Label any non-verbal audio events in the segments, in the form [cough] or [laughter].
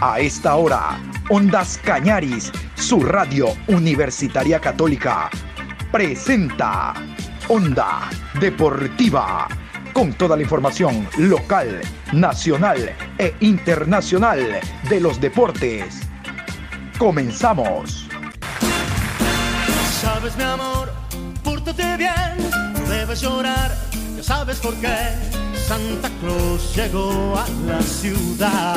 A esta hora, Ondas Cañaris, su radio universitaria católica, presenta Onda Deportiva, con toda la información local, nacional e internacional de los deportes. Comenzamos. Sabes mi amor, pórtate bien, debes llorar, ya sabes por qué. Santa Claus llegó a la ciudad.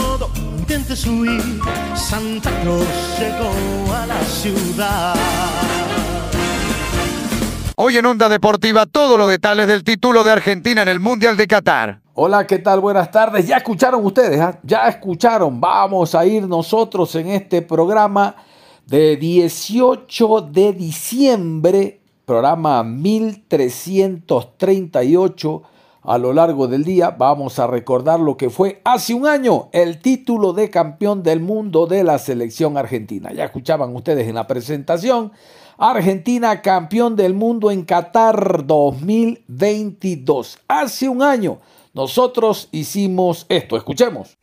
No intentes huir, Santa Claus llegó a la ciudad. Hoy en Onda Deportiva, todos los detalles del título de Argentina en el Mundial de Qatar. Hola, ¿qué tal? Buenas tardes. Ya escucharon ustedes, ¿ah? ya escucharon. Vamos a ir nosotros en este programa de 18 de diciembre, programa 1338 a lo largo del día. Vamos a recordar lo que fue hace un año el título de campeón del mundo de la selección argentina. Ya escuchaban ustedes en la presentación. Argentina campeón del mundo en Qatar 2022. Hace un año nosotros hicimos esto. Escuchemos.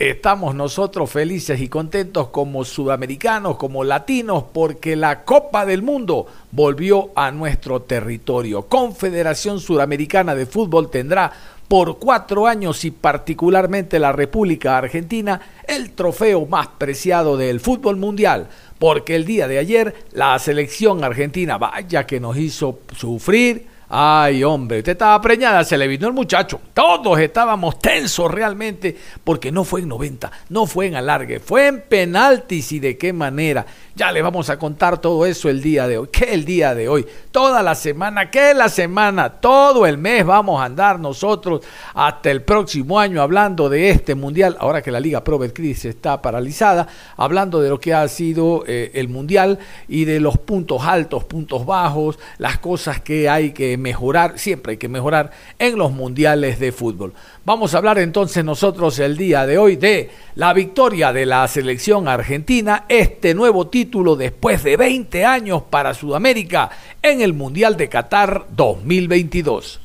Estamos nosotros felices y contentos como sudamericanos, como latinos, porque la Copa del Mundo volvió a nuestro territorio. Confederación Sudamericana de Fútbol tendrá por cuatro años y particularmente la República Argentina el trofeo más preciado del fútbol mundial, porque el día de ayer la selección argentina, vaya que nos hizo sufrir, Ay, hombre, usted estaba preñada, se le vino el muchacho. Todos estábamos tensos realmente porque no fue en 90, no fue en alargue, fue en penaltis y de qué manera. Ya le vamos a contar todo eso el día de hoy. ¿Qué el día de hoy? Toda la semana, ¿qué la semana? Todo el mes vamos a andar nosotros hasta el próximo año hablando de este mundial. Ahora que la Liga Pro Betcris está paralizada, hablando de lo que ha sido eh, el mundial y de los puntos altos, puntos bajos, las cosas que hay que mejorar, siempre hay que mejorar en los mundiales de fútbol. Vamos a hablar entonces nosotros el día de hoy de la victoria de la selección argentina, este nuevo título después de 20 años para Sudamérica en el Mundial de Qatar 2022.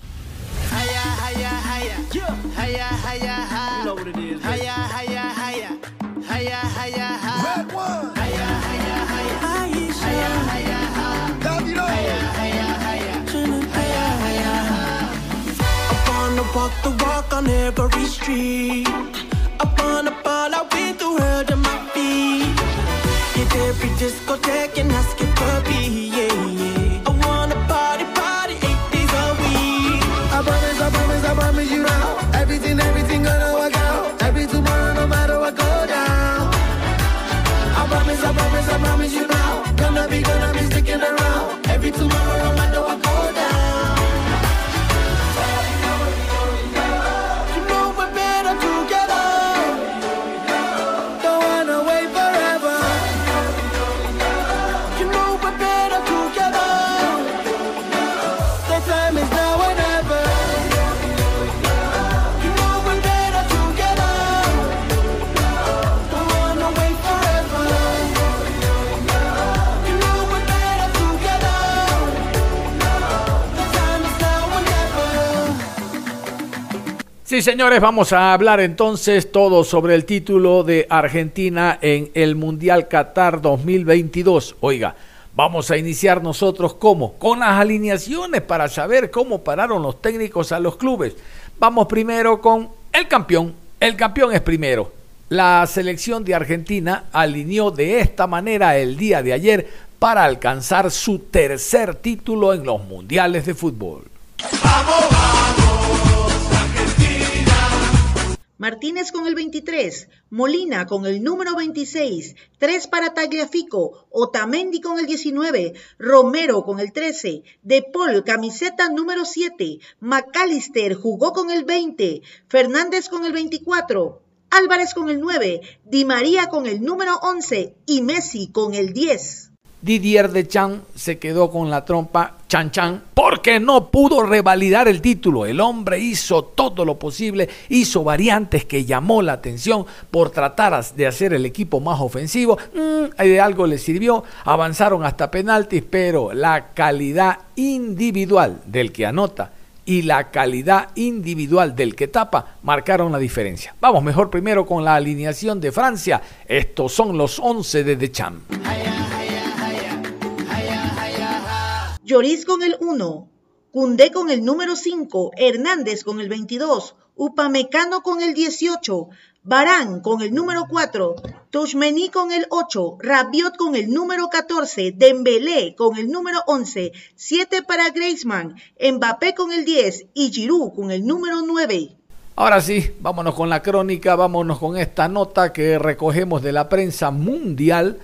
On every street. Up on the ball, I win the world on my feet. Hit every discotheque and ask it puppy, yeah, yeah. I wanna party, party eight days a week. I promise, I promise, I promise you now. Everything, everything gonna work out. Every tomorrow, no matter what go down. I promise, I promise, I promise you now. Gonna be, gonna be Sí, señores, vamos a hablar entonces todo sobre el título de Argentina en el Mundial Qatar 2022. Oiga, vamos a iniciar nosotros cómo? Con las alineaciones para saber cómo pararon los técnicos a los clubes. Vamos primero con el campeón. El campeón es primero. La selección de Argentina alineó de esta manera el día de ayer para alcanzar su tercer título en los mundiales de fútbol. Martínez con el 23, Molina con el número 26, 3 para Tagliafico, Otamendi con el 19, Romero con el 13, De Paul camiseta número 7, McAllister jugó con el 20, Fernández con el 24, Álvarez con el 9, Di María con el número 11 y Messi con el 10. Didier Deschamps se quedó con la trompa chan chan porque no pudo revalidar el título. El hombre hizo todo lo posible, hizo variantes que llamó la atención por tratar de hacer el equipo más ofensivo. Mm, de algo le sirvió, avanzaron hasta penaltis, pero la calidad individual del que anota y la calidad individual del que tapa marcaron la diferencia. Vamos mejor primero con la alineación de Francia. Estos son los 11 de Deschamps. Lloris con el 1, Cundé con el número 5, Hernández con el 22, Upamecano con el 18, Barán con el número 4, Tushmení con el 8, Rabiot con el número 14, Dembélé con el número 11, 7 para Griezmann, Mbappé con el 10 y Giroud con el número 9. Ahora sí, vámonos con la crónica, vámonos con esta nota que recogemos de la prensa mundial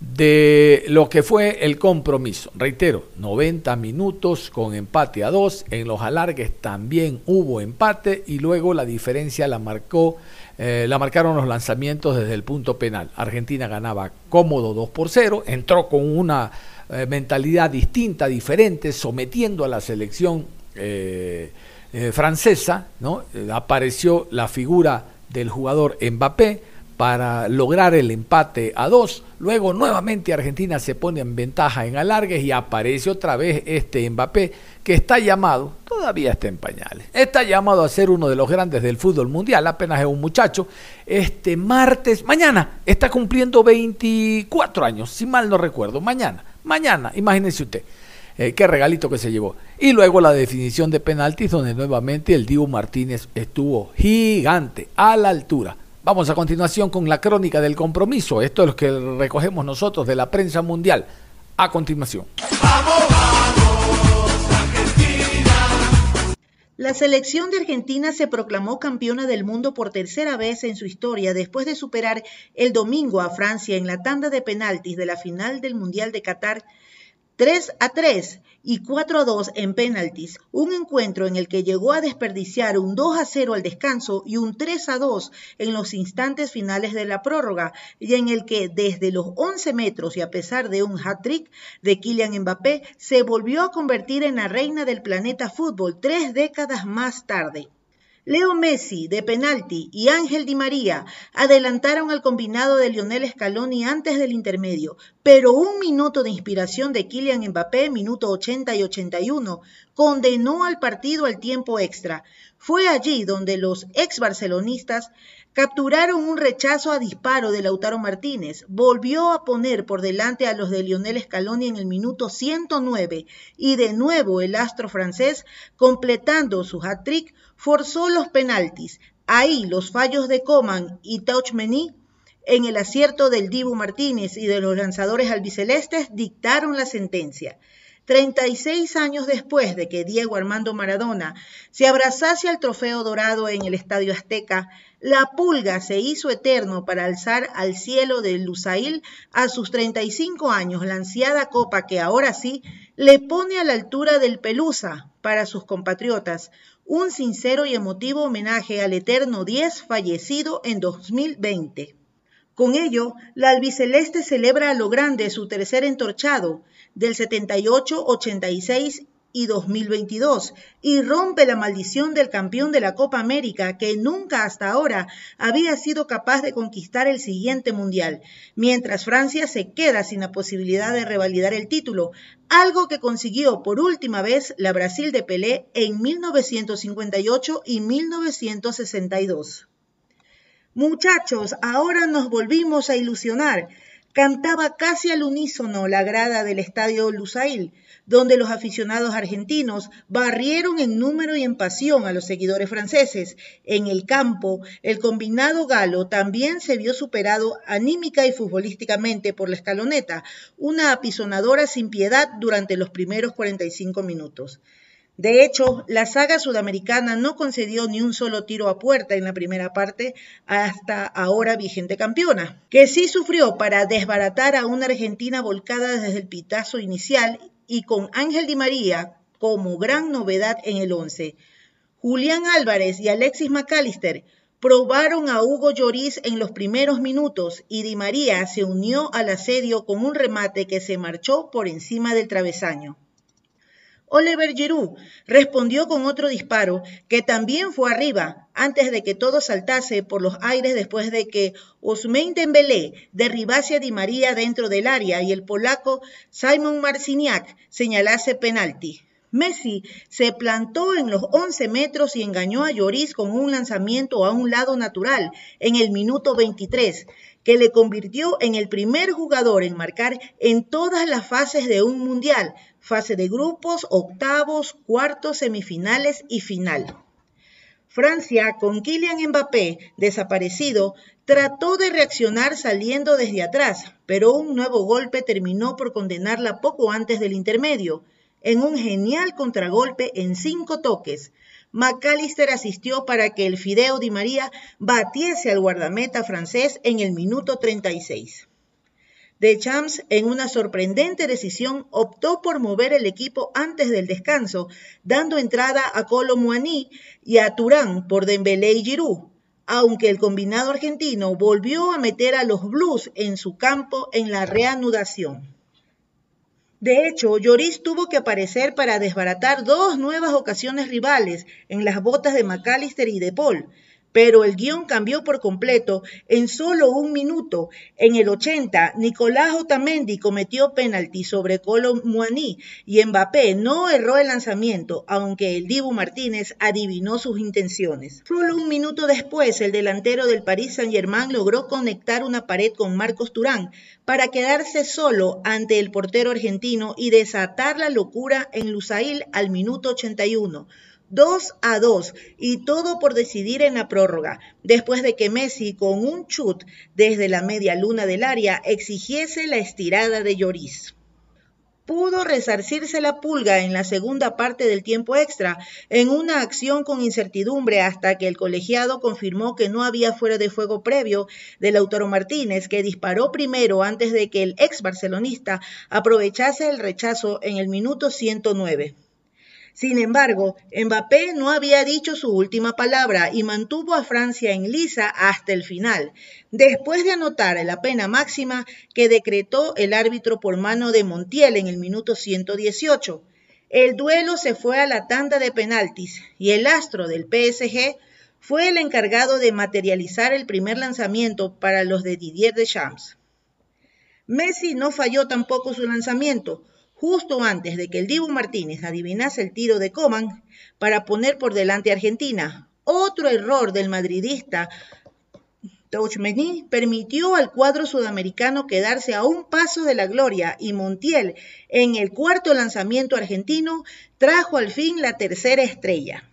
de lo que fue el compromiso. Reitero, 90 minutos con empate a 2, en los alargues también hubo empate y luego la diferencia la marcó eh, la marcaron los lanzamientos desde el punto penal. Argentina ganaba cómodo 2 por 0, entró con una eh, mentalidad distinta, diferente, sometiendo a la selección eh, francesa, ¿no? apareció la figura del jugador Mbappé, para lograr el empate a dos. Luego nuevamente Argentina se pone en ventaja en alargues y aparece otra vez este Mbappé que está llamado, todavía está en pañales, está llamado a ser uno de los grandes del fútbol mundial, apenas es un muchacho. Este martes, mañana, está cumpliendo 24 años, si mal no recuerdo, mañana, mañana, imagínense usted. Eh, qué regalito que se llevó. Y luego la definición de penaltis, donde nuevamente el Dibu Martínez estuvo gigante, a la altura Vamos a continuación con la crónica del compromiso. Esto es lo que recogemos nosotros de la prensa mundial. A continuación. La selección de Argentina se proclamó campeona del mundo por tercera vez en su historia después de superar el domingo a Francia en la tanda de penaltis de la final del Mundial de Qatar 3 a 3 y 4 a 2 en penaltis, un encuentro en el que llegó a desperdiciar un 2 a 0 al descanso y un 3 a 2 en los instantes finales de la prórroga, y en el que desde los 11 metros y a pesar de un hat-trick de Kylian Mbappé, se volvió a convertir en la reina del planeta fútbol tres décadas más tarde. Leo Messi de penalti y Ángel Di María adelantaron al combinado de Lionel Scaloni antes del intermedio, pero un minuto de inspiración de Kylian Mbappé, minuto 80 y 81, condenó al partido al tiempo extra. Fue allí donde los ex barcelonistas capturaron un rechazo a disparo de Lautaro Martínez, volvió a poner por delante a los de Lionel Scaloni en el minuto 109 y de nuevo el astro francés, completando su hat-trick, forzó los penaltis. Ahí los fallos de Coman y Tauchmeny en el acierto del Dibu Martínez y de los lanzadores albicelestes dictaron la sentencia. 36 años después de que Diego Armando Maradona se abrazase al trofeo dorado en el Estadio Azteca, la pulga se hizo eterno para alzar al cielo de Lusail a sus 35 años la ansiada copa que ahora sí le pone a la altura del Pelusa para sus compatriotas, un sincero y emotivo homenaje al eterno 10 fallecido en 2020. Con ello, la albiceleste celebra a lo grande su tercer entorchado del 78, 86 y 2022 y rompe la maldición del campeón de la Copa América que nunca hasta ahora había sido capaz de conquistar el siguiente mundial, mientras Francia se queda sin la posibilidad de revalidar el título, algo que consiguió por última vez la Brasil de Pelé en 1958 y 1962. Muchachos, ahora nos volvimos a ilusionar. Cantaba casi al unísono la grada del estadio Lusail, donde los aficionados argentinos barrieron en número y en pasión a los seguidores franceses. En el campo, el combinado galo también se vio superado anímica y futbolísticamente por la escaloneta, una apisonadora sin piedad durante los primeros 45 minutos. De hecho, la saga sudamericana no concedió ni un solo tiro a puerta en la primera parte hasta ahora vigente campeona, que sí sufrió para desbaratar a una Argentina volcada desde el pitazo inicial y con Ángel Di María como gran novedad en el once. Julián Álvarez y Alexis McAllister probaron a Hugo Lloris en los primeros minutos y Di María se unió al asedio con un remate que se marchó por encima del travesaño. Oliver Giroud respondió con otro disparo que también fue arriba antes de que todo saltase por los aires después de que Ousmane Dembélé derribase a Di María dentro del área y el polaco Simon Marciniak señalase penalti. Messi se plantó en los 11 metros y engañó a Lloris con un lanzamiento a un lado natural en el minuto 23, que le convirtió en el primer jugador en marcar en todas las fases de un mundial, fase de grupos, octavos, cuartos, semifinales y final. Francia, con Kylian Mbappé desaparecido, trató de reaccionar saliendo desde atrás, pero un nuevo golpe terminó por condenarla poco antes del intermedio. En un genial contragolpe en cinco toques, McAllister asistió para que el Fideo Di María batiese al guardameta francés en el minuto 36. Champs, en una sorprendente decisión, optó por mover el equipo antes del descanso, dando entrada a Colo y a Turán por Dembélé y Giroud, aunque el combinado argentino volvió a meter a los Blues en su campo en la reanudación. De hecho, Lloris tuvo que aparecer para desbaratar dos nuevas ocasiones rivales en las botas de McAllister y de Paul, pero el guion cambió por completo en solo un minuto. En el 80, Nicolás Otamendi cometió penalti sobre Colo Muani y Mbappé no erró el lanzamiento, aunque el Dibu Martínez adivinó sus intenciones. Solo un minuto después, el delantero del Paris Saint-Germain logró conectar una pared con Marcos Turán para quedarse solo ante el portero argentino y desatar la locura en Lusail al minuto 81. 2 a 2 y todo por decidir en la prórroga, después de que Messi con un chut desde la media luna del área exigiese la estirada de Lloris. Pudo resarcirse la pulga en la segunda parte del tiempo extra, en una acción con incertidumbre hasta que el colegiado confirmó que no había fuera de fuego previo del Lautaro Martínez, que disparó primero antes de que el ex barcelonista aprovechase el rechazo en el minuto 109. Sin embargo, Mbappé no había dicho su última palabra y mantuvo a Francia en lisa hasta el final, después de anotar la pena máxima que decretó el árbitro por mano de Montiel en el minuto 118. El duelo se fue a la tanda de penaltis y el astro del PSG fue el encargado de materializar el primer lanzamiento para los de Didier Deschamps. Messi no falló tampoco su lanzamiento, justo antes de que el Dibu Martínez adivinase el tiro de Coman para poner por delante a Argentina. Otro error del madridista Touchmeny permitió al cuadro sudamericano quedarse a un paso de la gloria y Montiel, en el cuarto lanzamiento argentino, trajo al fin la tercera estrella.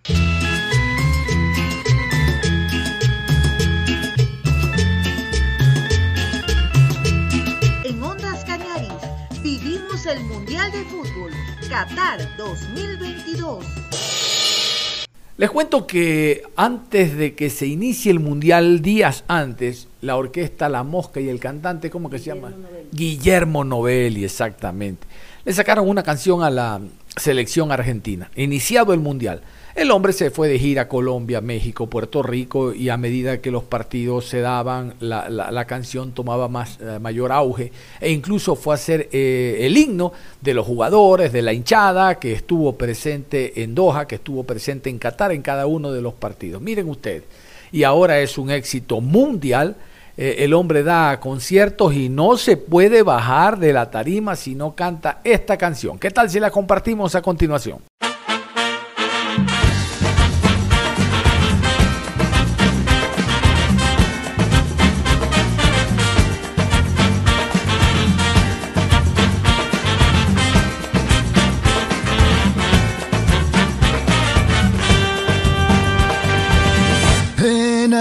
El Mundial de Fútbol Qatar 2022. Les cuento que antes de que se inicie el Mundial, días antes, la orquesta La Mosca y el cantante, ¿cómo que se llama? Guillermo Novelli, exactamente. Le sacaron una canción a la selección argentina, iniciado el Mundial. El hombre se fue de gira a Colombia, México, Puerto Rico y a medida que los partidos se daban, la, canción tomaba más, eh, mayor auge e incluso fue a ser eh, el himno de los jugadores, de la hinchada que estuvo presente en Doha, que estuvo presente en Qatar en cada uno de los partidos. Miren ustedes, y ahora es un éxito mundial. Eh, el hombre da conciertos y no se puede bajar de la tarima si no canta esta canción. ¿Qué tal si la compartimos a continuación?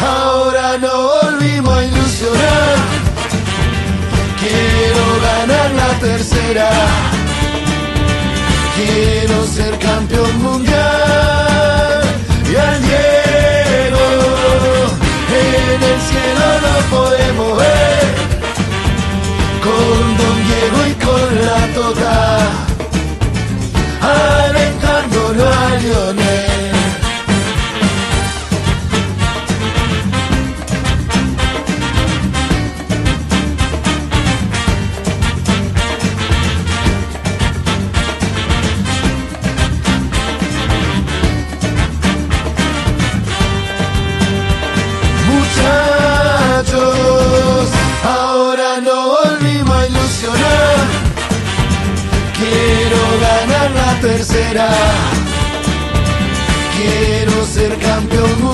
Ahora no volvimos a ilusionar. Quiero ganar la tercera. Quiero ser campeón mundial. Y al Diego en el cielo lo podemos ver. Con Don Diego y con la Tota. Alentándolo a Lionel. Quiero ser campeón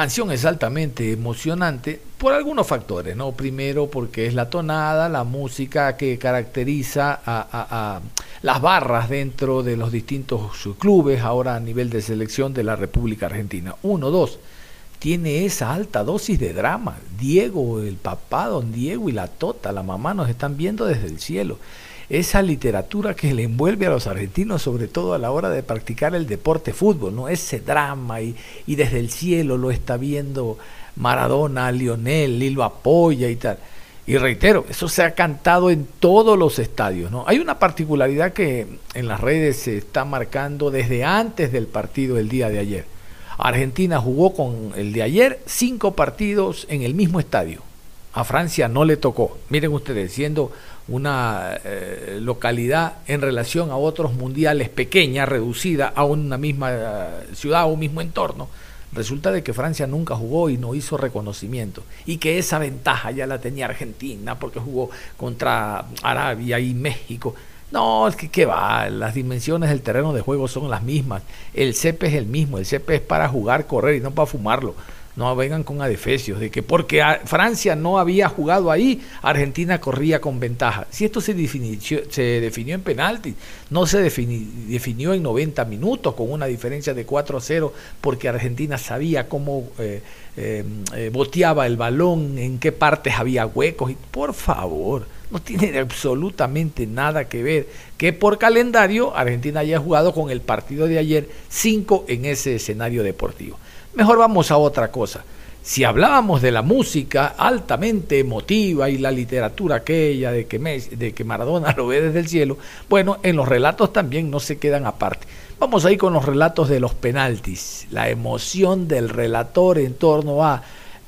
canción es altamente emocionante por algunos factores, ¿no? Primero porque es la tonada, la música que caracteriza a, a- a las barras dentro de los distintos clubes, ahora a nivel de selección de la República Argentina. Uno, dos, tiene esa alta dosis de drama. Diego, el papá, don Diego y la tota, la mamá nos están viendo desde el cielo. Esa literatura que le envuelve a los argentinos, sobre todo a la hora de practicar el deporte fútbol, ¿no? Ese drama y, y desde el cielo lo está viendo Maradona, Lionel, y lo apoya y tal. Y reitero, eso se ha cantado en todos los estadios. ¿no? Hay una particularidad que en las redes se está marcando desde antes del partido del día de ayer. Argentina jugó con el de ayer cinco partidos en el mismo estadio. A Francia no le tocó. Miren ustedes, siendo una eh, localidad en relación a otros mundiales pequeña, reducida a una misma eh, ciudad o un mismo entorno, resulta de que Francia nunca jugó y no hizo reconocimiento. Y que esa ventaja ya la tenía Argentina porque jugó contra Arabia y México. No, es que qué va, las dimensiones del terreno de juego son las mismas. El CP es el mismo, el CP es para jugar, correr y no para fumarlo. No vengan con adefesios de que porque Francia no había jugado ahí, Argentina corría con ventaja. Si esto se definió, se definió en penalti, no se defini- definió en 90 minutos con una diferencia de 4 a 0 porque Argentina sabía cómo eh, eh, eh, boteaba el balón, en qué partes había huecos. Y, por favor, no tiene absolutamente nada que ver que por calendario Argentina haya jugado con el partido de ayer 5 en ese escenario deportivo. Mejor vamos a otra cosa. Si hablábamos de la música altamente emotiva y la literatura aquella de que, de que Maradona [laughs] lo ve desde el cielo, bueno, en los relatos también no se quedan aparte. Vamos ahí con los relatos de los penaltis, la emoción del relator en torno a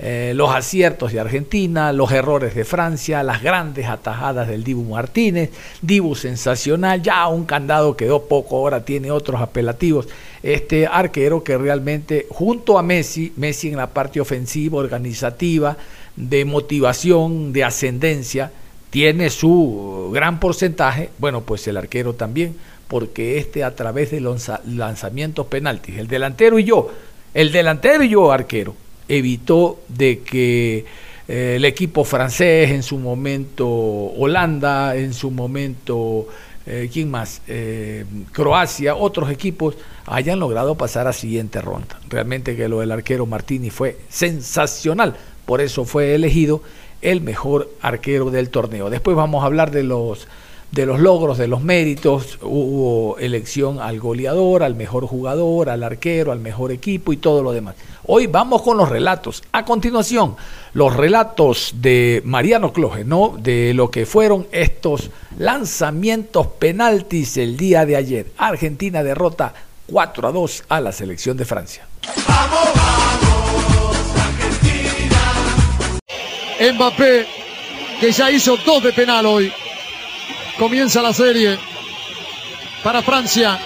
eh, los aciertos de Argentina, los errores de Francia, las grandes atajadas del Dibu Martínez, Dibu sensacional, ya un candado quedó poco, ahora tiene otros apelativos. Este arquero que realmente junto a Messi, Messi en la parte ofensiva, organizativa, de motivación, de ascendencia, tiene su gran porcentaje, bueno, pues el arquero también, porque este a través de los lanza- lanzamientos penaltis, el delantero y yo, el delantero y yo arquero, evitó de que eh, el equipo francés, en su momento Holanda, en su momento, eh, ¿quién más? Eh, Croacia, otros equipos hayan logrado pasar a siguiente ronda. Realmente que lo del arquero Martini fue sensacional, por eso fue elegido el mejor arquero del torneo. Después vamos a hablar de los de los logros, de los méritos, hubo elección al goleador, al mejor jugador, al arquero, al mejor equipo y todo lo demás. Hoy vamos con los relatos. A continuación, los relatos de Mariano Cloje, ¿no? De lo que fueron estos lanzamientos penaltis el día de ayer. Argentina derrota 4 a 2 a la selección de Francia. Mbappé, que ya hizo dos de penal hoy. Comienza la serie para Francia.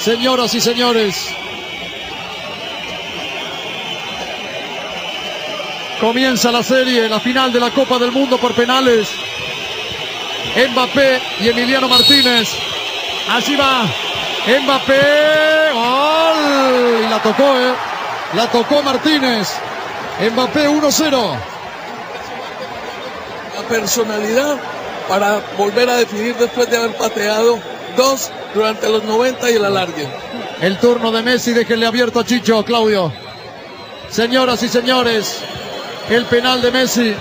Señoras y señores, Comienza la serie, la final de la Copa del Mundo por penales. Mbappé y Emiliano Martínez. Allí va. Mbappé. Gol. Y la tocó, ¿eh? La tocó Martínez. Mbappé 1-0. La personalidad para volver a definir después de haber pateado dos durante los 90 y el alargue. El turno de Messi, déjenle abierto a Chicho, Claudio. Señoras y señores, el penal de Messi.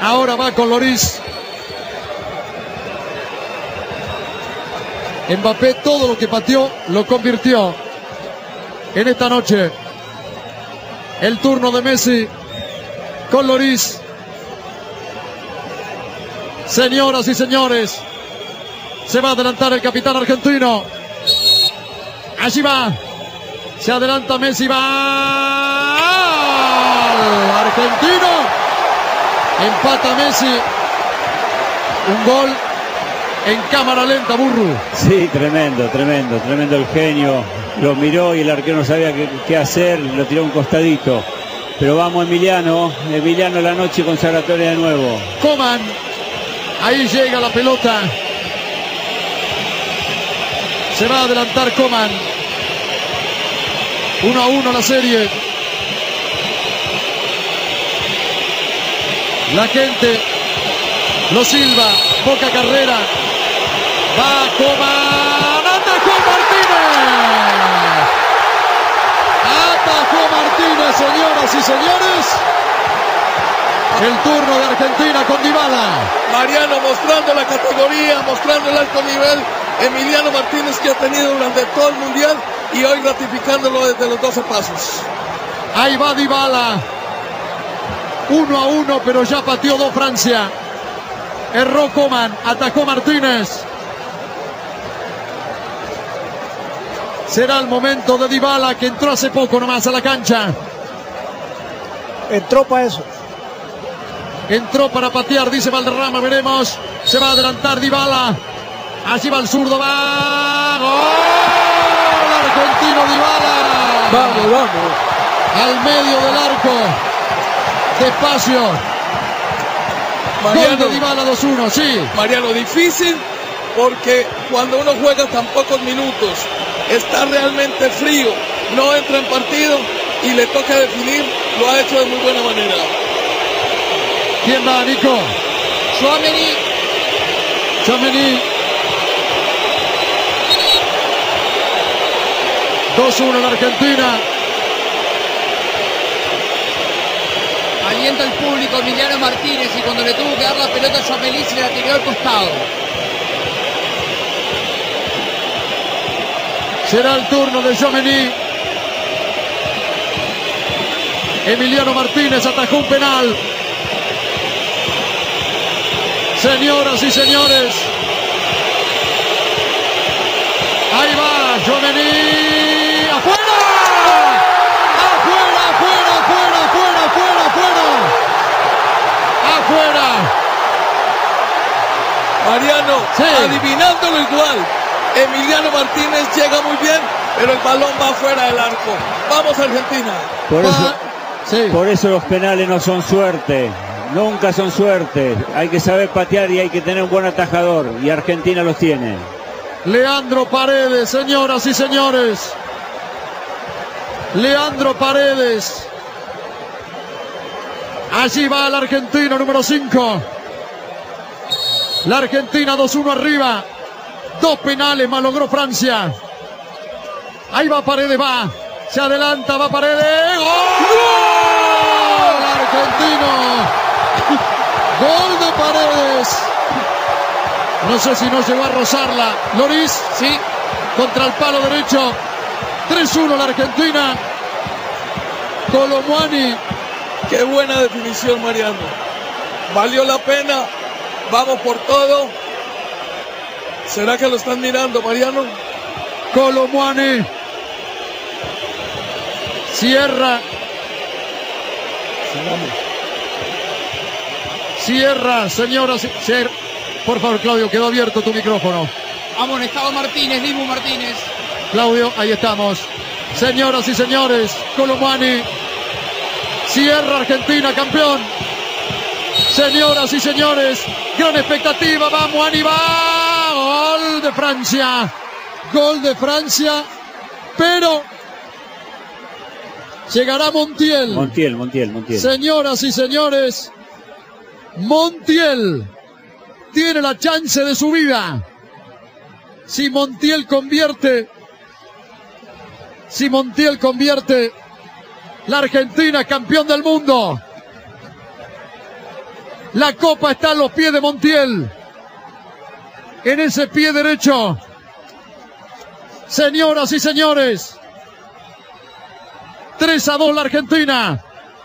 Ahora va con Loris. Mbappé todo lo que pateó lo convirtió en esta noche. El turno de Messi con Loris. Señoras y señores, se va a adelantar el capitán argentino. Allí va. Se adelanta Messi. Va. Argentino. Empata Messi. Un gol en cámara lenta, Burru. Sí, tremendo, tremendo, tremendo el genio. Lo miró y el arquero no sabía qué, qué hacer, lo tiró a un costadito. Pero vamos, Emiliano. Emiliano la noche consagratoria de nuevo. Coman. Ahí llega la pelota. Se va a adelantar Coman. 1 a 1 la serie. La gente lo silba. Poca carrera. Va Coman. Atajó Martínez. Atajó Martínez, señoras y señores. El turno de Argentina con Dybala. Mariano mostrando la categoría, mostrando el alto nivel. Emiliano Martínez que ha tenido durante todo el mundial y hoy ratificándolo desde los 12 pasos. Ahí va Dybala. Uno a uno, pero ya pateó dos Francia. Erró Coman, atacó Martínez. Será el momento de Dybala que entró hace poco nomás a la cancha. Entró para eso. Entró para patear, dice Valderrama, veremos. Se va a adelantar Dybala. Allí va el zurdo, va. ¡Gol! Argentino Dybala. Vamos, vamos. Al medio del arco. Despacio. Gol Mariano, de Dybala 2-1, sí. Mariano, difícil porque cuando uno juega tan pocos minutos, está realmente frío, no entra en partido y le toca definir, lo ha hecho de muy buena manera. ¿Quién va, Nico? Chouameni. Chamení. 2-1 en Argentina. Alienta el público Emiliano Martínez y cuando le tuvo que dar la pelota a Chouameni se la tiró al costado. Será el turno de Jomení. Emiliano Martínez atajó un penal. Señoras y señores. Ahí va Jomení. ¡Afuera! ¡Afuera, afuera, afuera, afuera, afuera, afuera! ¡Afuera! Mariano, Sí. adivinándolo igual. Emiliano Martínez llega muy bien, pero el balón va fuera del arco. Vamos Argentina. Por eso, Sí. por eso los penales no son suerte. Nunca son suerte. Hay que saber patear y hay que tener un buen atajador. Y Argentina los tiene. Leandro Paredes, señoras y señores. Leandro Paredes. Allí va el argentino número 5. La Argentina 2-1 arriba. Dos penales más logró Francia. Ahí va Paredes, va. Se adelanta, va Paredes. ¡Gol! Argentino. Gol de Paredes. No sé si no llegó a rozarla. Loris, sí, contra el palo derecho. 3-1 la Argentina. Colomuani. Qué buena definición, Mariano. Valió la pena. Vamos por todo. ¿Será que lo están mirando, Mariano? Colomuani. Cierra. Cierra, señoras y cier- Por favor, Claudio, quedó abierto tu micrófono. Amonestado Martínez, Dibu Martínez. Claudio, ahí estamos. Señoras y señores, Colomani Cierra Argentina, campeón. Señoras y señores, gran expectativa. Vamos, Aníbal. Gol de Francia. Gol de Francia. Pero llegará Montiel. Montiel, Montiel, Montiel. Señoras y señores, Montiel tiene la chance de su vida. Si Montiel convierte, si Montiel convierte, la Argentina es campeón del mundo. La copa está en los pies de Montiel. En ese pie derecho. Señoras y señores. 3 a 2 la Argentina.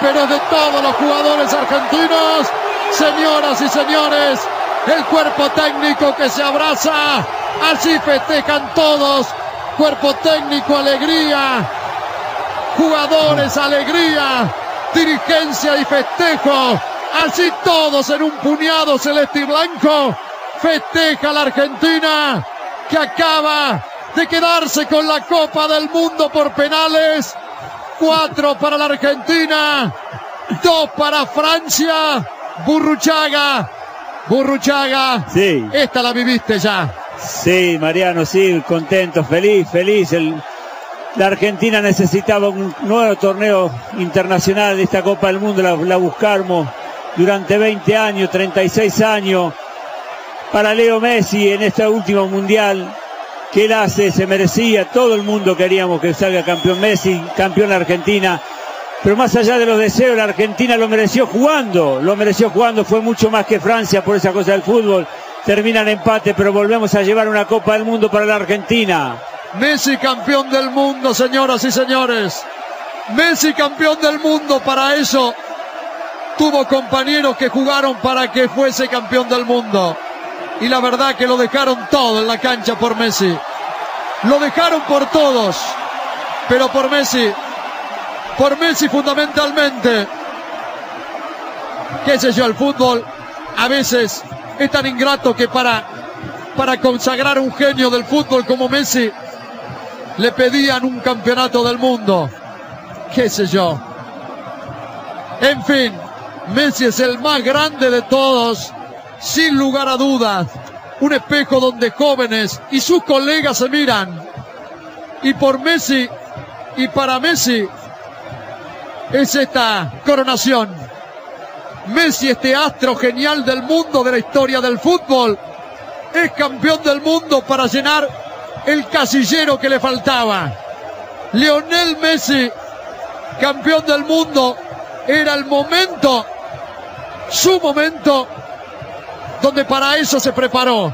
Pero de todos los jugadores argentinos. Señoras y señores, el cuerpo técnico que se abraza. Así festejan todos. Cuerpo técnico, alegría. Jugadores, alegría. Dirigencia y festejo. Así todos en un puñado celeste y blanco. Festeja la Argentina que acaba de quedarse con la Copa del Mundo por penales. Cuatro para la Argentina, dos para Francia. Burruchaga, Burruchaga. Sí. Esta la viviste ya. Sí, Mariano, sí, contento, feliz, feliz. El- la Argentina necesitaba un nuevo torneo internacional de esta Copa del Mundo, la, la buscamos durante 20 años, 36 años. Para Leo Messi en este último mundial que él hace, se merecía, todo el mundo queríamos que salga campeón Messi, campeón Argentina. Pero más allá de los deseos, la Argentina lo mereció jugando, lo mereció jugando, fue mucho más que Francia por esa cosa del fútbol. Termina en empate, pero volvemos a llevar una Copa del Mundo para la Argentina. Messi campeón del mundo, señoras y señores. Messi campeón del mundo, para eso tuvo compañeros que jugaron para que fuese campeón del mundo. Y la verdad que lo dejaron todo en la cancha por Messi. Lo dejaron por todos, pero por Messi. Por Messi fundamentalmente. Qué sé yo, el fútbol a veces es tan ingrato que para, para consagrar un genio del fútbol como Messi le pedían un campeonato del mundo. Qué sé yo. En fin, Messi es el más grande de todos, sin lugar a dudas. Un espejo donde jóvenes y sus colegas se miran. Y por Messi y para Messi es esta coronación. Messi, este astro genial del mundo, de la historia del fútbol, es campeón del mundo para llenar el casillero que le faltaba. Lionel Messi, campeón del mundo, era el momento, su momento, donde para eso se preparó.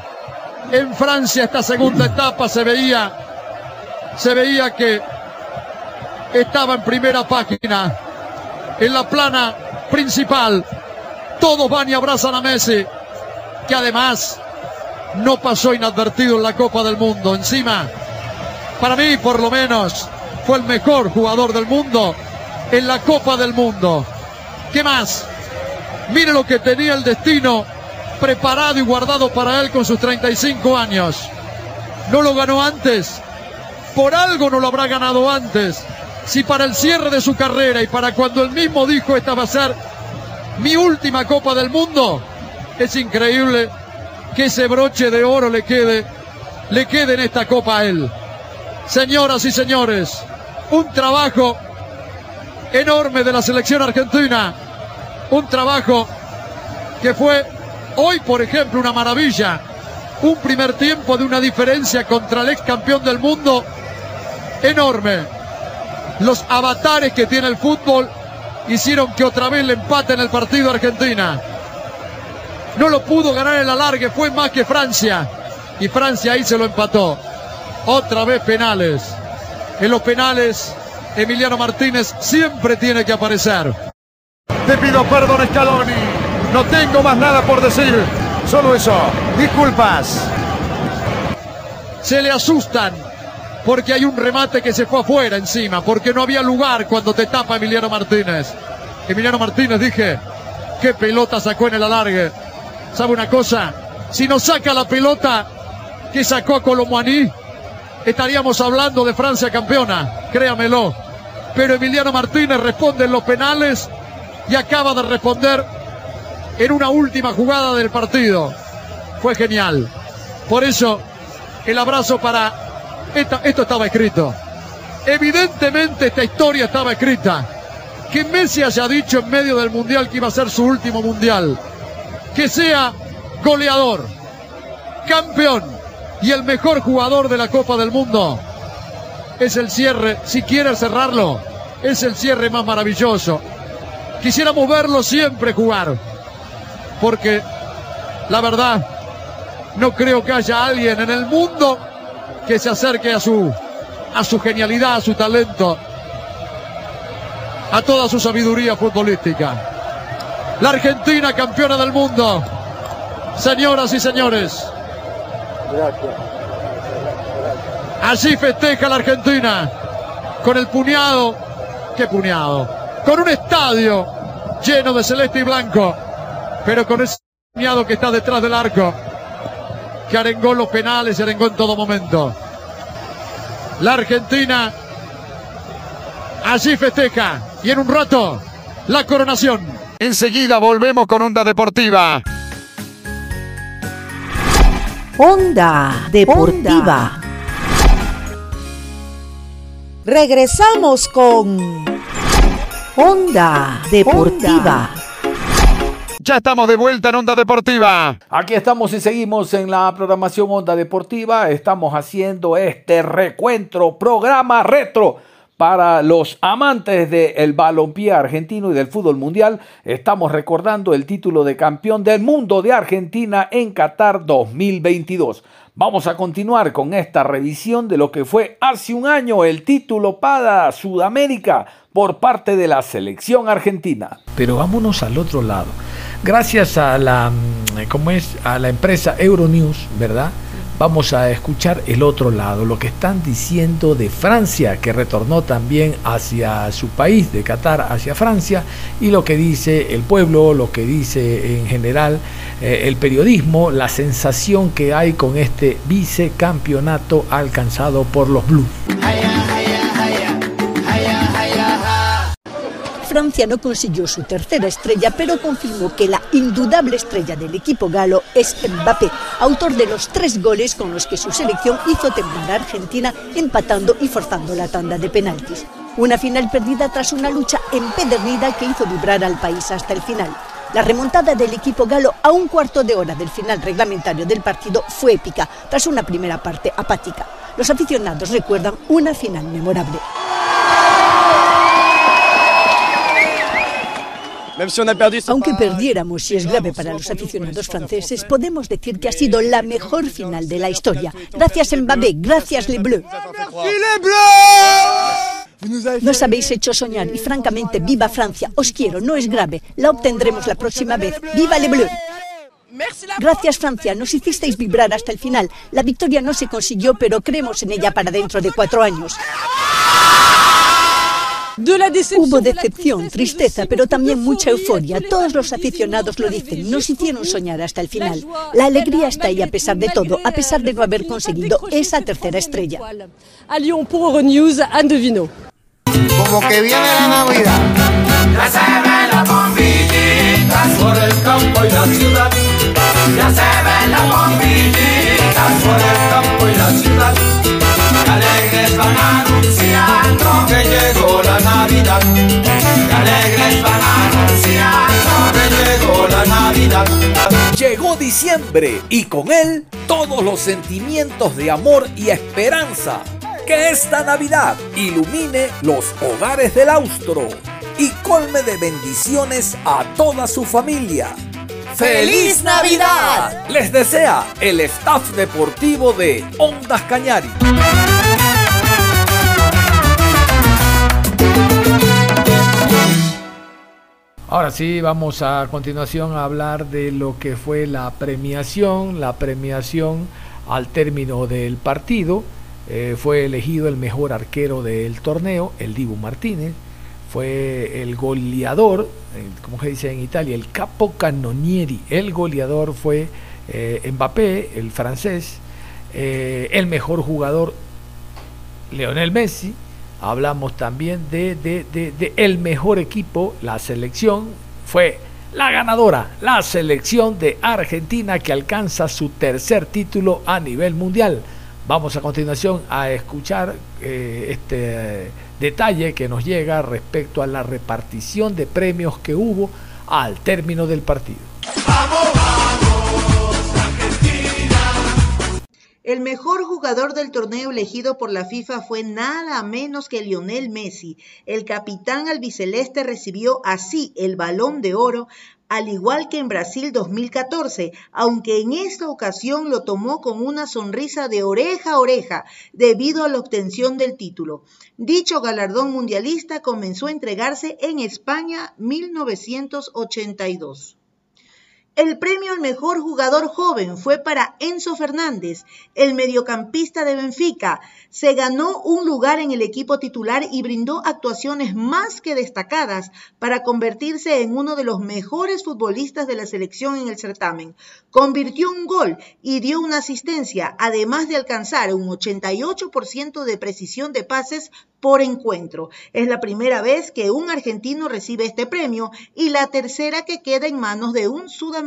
En Francia esta segunda etapa se veía, se veía que estaba en primera página, en la plana principal. Todos van y abrazan a Messi, que además no pasó inadvertido en la Copa del Mundo. Encima, para mí por lo menos, fue el mejor jugador del mundo en la Copa del Mundo. ¿Qué más? Mire lo que tenía el destino preparado y guardado para él con sus 35 años. No lo ganó antes. Por algo no lo habrá ganado antes. Si para el cierre de su carrera y para cuando él mismo dijo esta va a ser mi última Copa del Mundo, es increíble que ese broche de oro le quede, le quede en esta copa a él. Señoras y señores, un trabajo enorme de la selección argentina, un trabajo que fue hoy, por ejemplo, una maravilla, un primer tiempo de una diferencia contra el ex campeón del mundo enorme. Los avatares que tiene el fútbol hicieron que otra vez le empaten el partido a Argentina. No lo pudo ganar en la largue, fue más que Francia. Y Francia ahí se lo empató. Otra vez penales. En los penales, Emiliano Martínez siempre tiene que aparecer. Te pido perdón, Scaloni. No tengo más nada por decir. Solo eso. Disculpas. Se le asustan porque hay un remate que se fue afuera encima, porque no había lugar cuando te tapa Emiliano Martínez. Emiliano Martínez, dije, qué pelota sacó en el alargue. ¿Sabe una cosa? Si nos saca la pelota que sacó a estaríamos hablando de Francia campeona, créamelo. Pero Emiliano Martínez responde en los penales y acaba de responder en una última jugada del partido. Fue genial. Por eso, el abrazo para... Esto estaba escrito. Evidentemente esta historia estaba escrita. Que Messi haya dicho en medio del Mundial que iba a ser su último Mundial. Que sea goleador, campeón y el mejor jugador de la Copa del Mundo. Es el cierre, si quiere cerrarlo, es el cierre más maravilloso. Quisiéramos verlo siempre jugar. Porque la verdad, no creo que haya alguien en el mundo que se acerque a su, a su genialidad, a su talento, a toda su sabiduría futbolística. La Argentina campeona del mundo. Señoras y señores, allí festeja la Argentina con el puñado, qué puñado, con un estadio lleno de celeste y blanco, pero con ese que está detrás del arco, que arengó los penales y arengó en todo momento. La Argentina allí festeja y en un rato la coronación. Enseguida volvemos con Onda Deportiva. Onda Deportiva. Regresamos con Onda Deportiva. Ya estamos de vuelta en Onda Deportiva. Aquí estamos y seguimos en la programación Onda Deportiva. Estamos haciendo este recuentro, programa retro para los amantes del balompié argentino y del fútbol mundial. Estamos recordando el título de campeón del mundo de Argentina en Qatar 2022. Vamos a continuar con esta revisión de lo que fue hace un año el título para Sudamérica por parte de la selección argentina. Pero vámonos al otro lado. Gracias a la, mm, ¿cómo es? a la empresa Euronews, ¿verdad? Vamos a escuchar el otro lado, lo que están diciendo de Francia, que retornó también hacia su país, de Qatar hacia Francia, y lo que dice el pueblo, lo que dice en general eh, el periodismo, la sensación que hay con este vicecampeonato alcanzado por los Blues. Francia no consiguió su tercera estrella, pero confirmó que la indudable estrella del equipo galo es Mbappé, autor de los tres goles con los que su selección hizo temblar a Argentina, empatando y forzando la tanda de penaltis. Una final perdida tras una lucha empedernida que hizo vibrar al país hasta el final. La remontada del equipo galo a un cuarto de hora del final reglamentario del partido fue épica, tras una primera parte apática. Los aficionados recuerdan una final memorable. Aunque perdiéramos, y es grave para los aficionados franceses, podemos decir que ha sido la mejor final de la historia. Gracias Mbappé, gracias Les Bleus. Nos habéis hecho soñar y francamente, viva Francia, os quiero, no es grave, la obtendremos la próxima vez. ¡Viva Les Bleus! Gracias Francia, nos hicisteis vibrar hasta el final. La victoria no se consiguió, pero creemos en ella para dentro de cuatro años. Hubo decepción, tristeza, pero también mucha euforia. Todos los aficionados lo dicen, nos hicieron soñar hasta el final. La alegría está ahí a pesar de todo, a pesar de no haber conseguido esa tercera estrella. À Lyon pour Euronews, Anne Devino. Como que viene la Navidad. Ya se ven las bombillitas por el campo y la ciudad. Llegó diciembre y con él todos los sentimientos de amor y esperanza. Que esta Navidad ilumine los hogares del austro y colme de bendiciones a toda su familia. ¡Feliz Navidad! Les desea el staff deportivo de Ondas Cañari. Ahora sí, vamos a continuación a hablar de lo que fue la premiación. La premiación al término del partido eh, fue elegido el mejor arquero del torneo, el Dibu Martínez. Fue el goleador, eh, como se dice en Italia, el capo cannonieri. El goleador fue eh, Mbappé, el francés. El mejor jugador, Leonel Messi. Hablamos también de, de, de, de el mejor equipo, la selección. Fue la ganadora, la selección de Argentina que alcanza su tercer título a nivel mundial. Vamos a continuación a escuchar eh, este eh, detalle que nos llega respecto a la repartición de premios que hubo al término del partido. El mejor jugador del torneo elegido por la FIFA fue nada menos que Lionel Messi. El capitán albiceleste recibió así el balón de oro, al igual que en Brasil 2014, aunque en esta ocasión lo tomó con una sonrisa de oreja a oreja debido a la obtención del título. Dicho galardón mundialista comenzó a entregarse en España 1982. El premio al mejor jugador joven fue para Enzo Fernández, el mediocampista de Benfica. Se ganó un lugar en el equipo titular y brindó actuaciones más que destacadas para convertirse en uno de los mejores futbolistas de la selección en el certamen. Convirtió un gol y dio una asistencia, además de alcanzar un 88% de precisión de pases por encuentro. Es la primera vez que un argentino recibe este premio y la tercera que queda en manos de un sudamericano.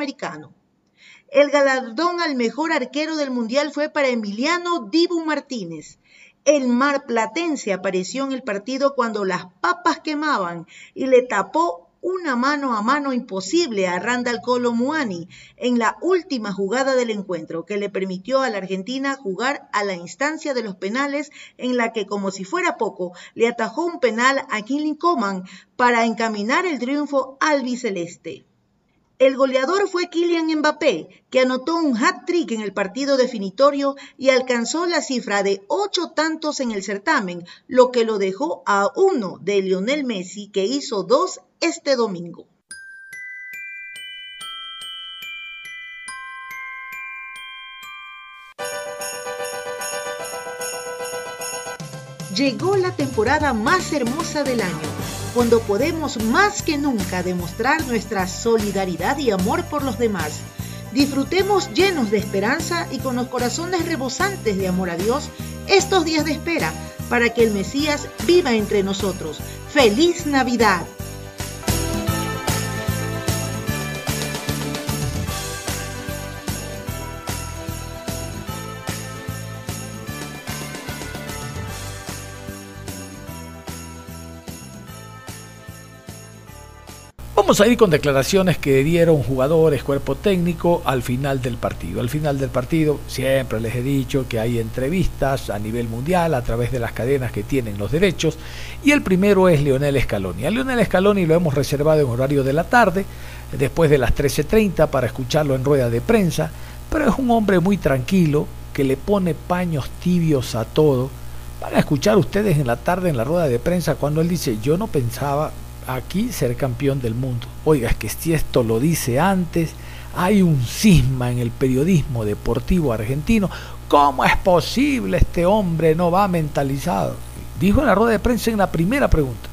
El galardón al mejor arquero del Mundial fue para Emiliano Dibu Martínez. El mar platense apareció en el partido cuando las papas quemaban y le tapó una mano a mano imposible a Randall Colo Muani en la última jugada del encuentro, que le permitió a la Argentina jugar a la instancia de los penales, en la que, como si fuera poco, le atajó un penal a Kinley Coman para encaminar el triunfo albiceleste. El goleador fue Kylian Mbappé, que anotó un hat-trick en el partido definitorio y alcanzó la cifra de ocho tantos en el certamen, lo que lo dejó a uno de Lionel Messi, que hizo dos este domingo. Llegó la temporada más hermosa del año, cuando podemos más que nunca demostrar nuestra solidaridad y amor por los demás. Disfrutemos llenos de esperanza y con los corazones rebosantes de amor a Dios estos días de espera para que el Mesías viva entre nosotros. ¡Feliz Navidad! Vamos a ir con declaraciones que dieron jugadores, cuerpo técnico al final del partido. Al final del partido siempre les he dicho que hay entrevistas a nivel mundial a través de las cadenas que tienen los derechos y el primero es Leonel Scaloni. A Leonel Scaloni lo hemos reservado en horario de la tarde, después de las 13.30 para escucharlo en rueda de prensa, pero es un hombre muy tranquilo que le pone paños tibios a todo. Van a escuchar ustedes en la tarde en la rueda de prensa cuando él dice yo no pensaba aquí ser campeón del mundo. Oiga, es que si esto lo dice antes, hay un cisma en el periodismo deportivo argentino. ¿Cómo es posible este hombre no va mentalizado? Dijo en la rueda de prensa en la primera pregunta.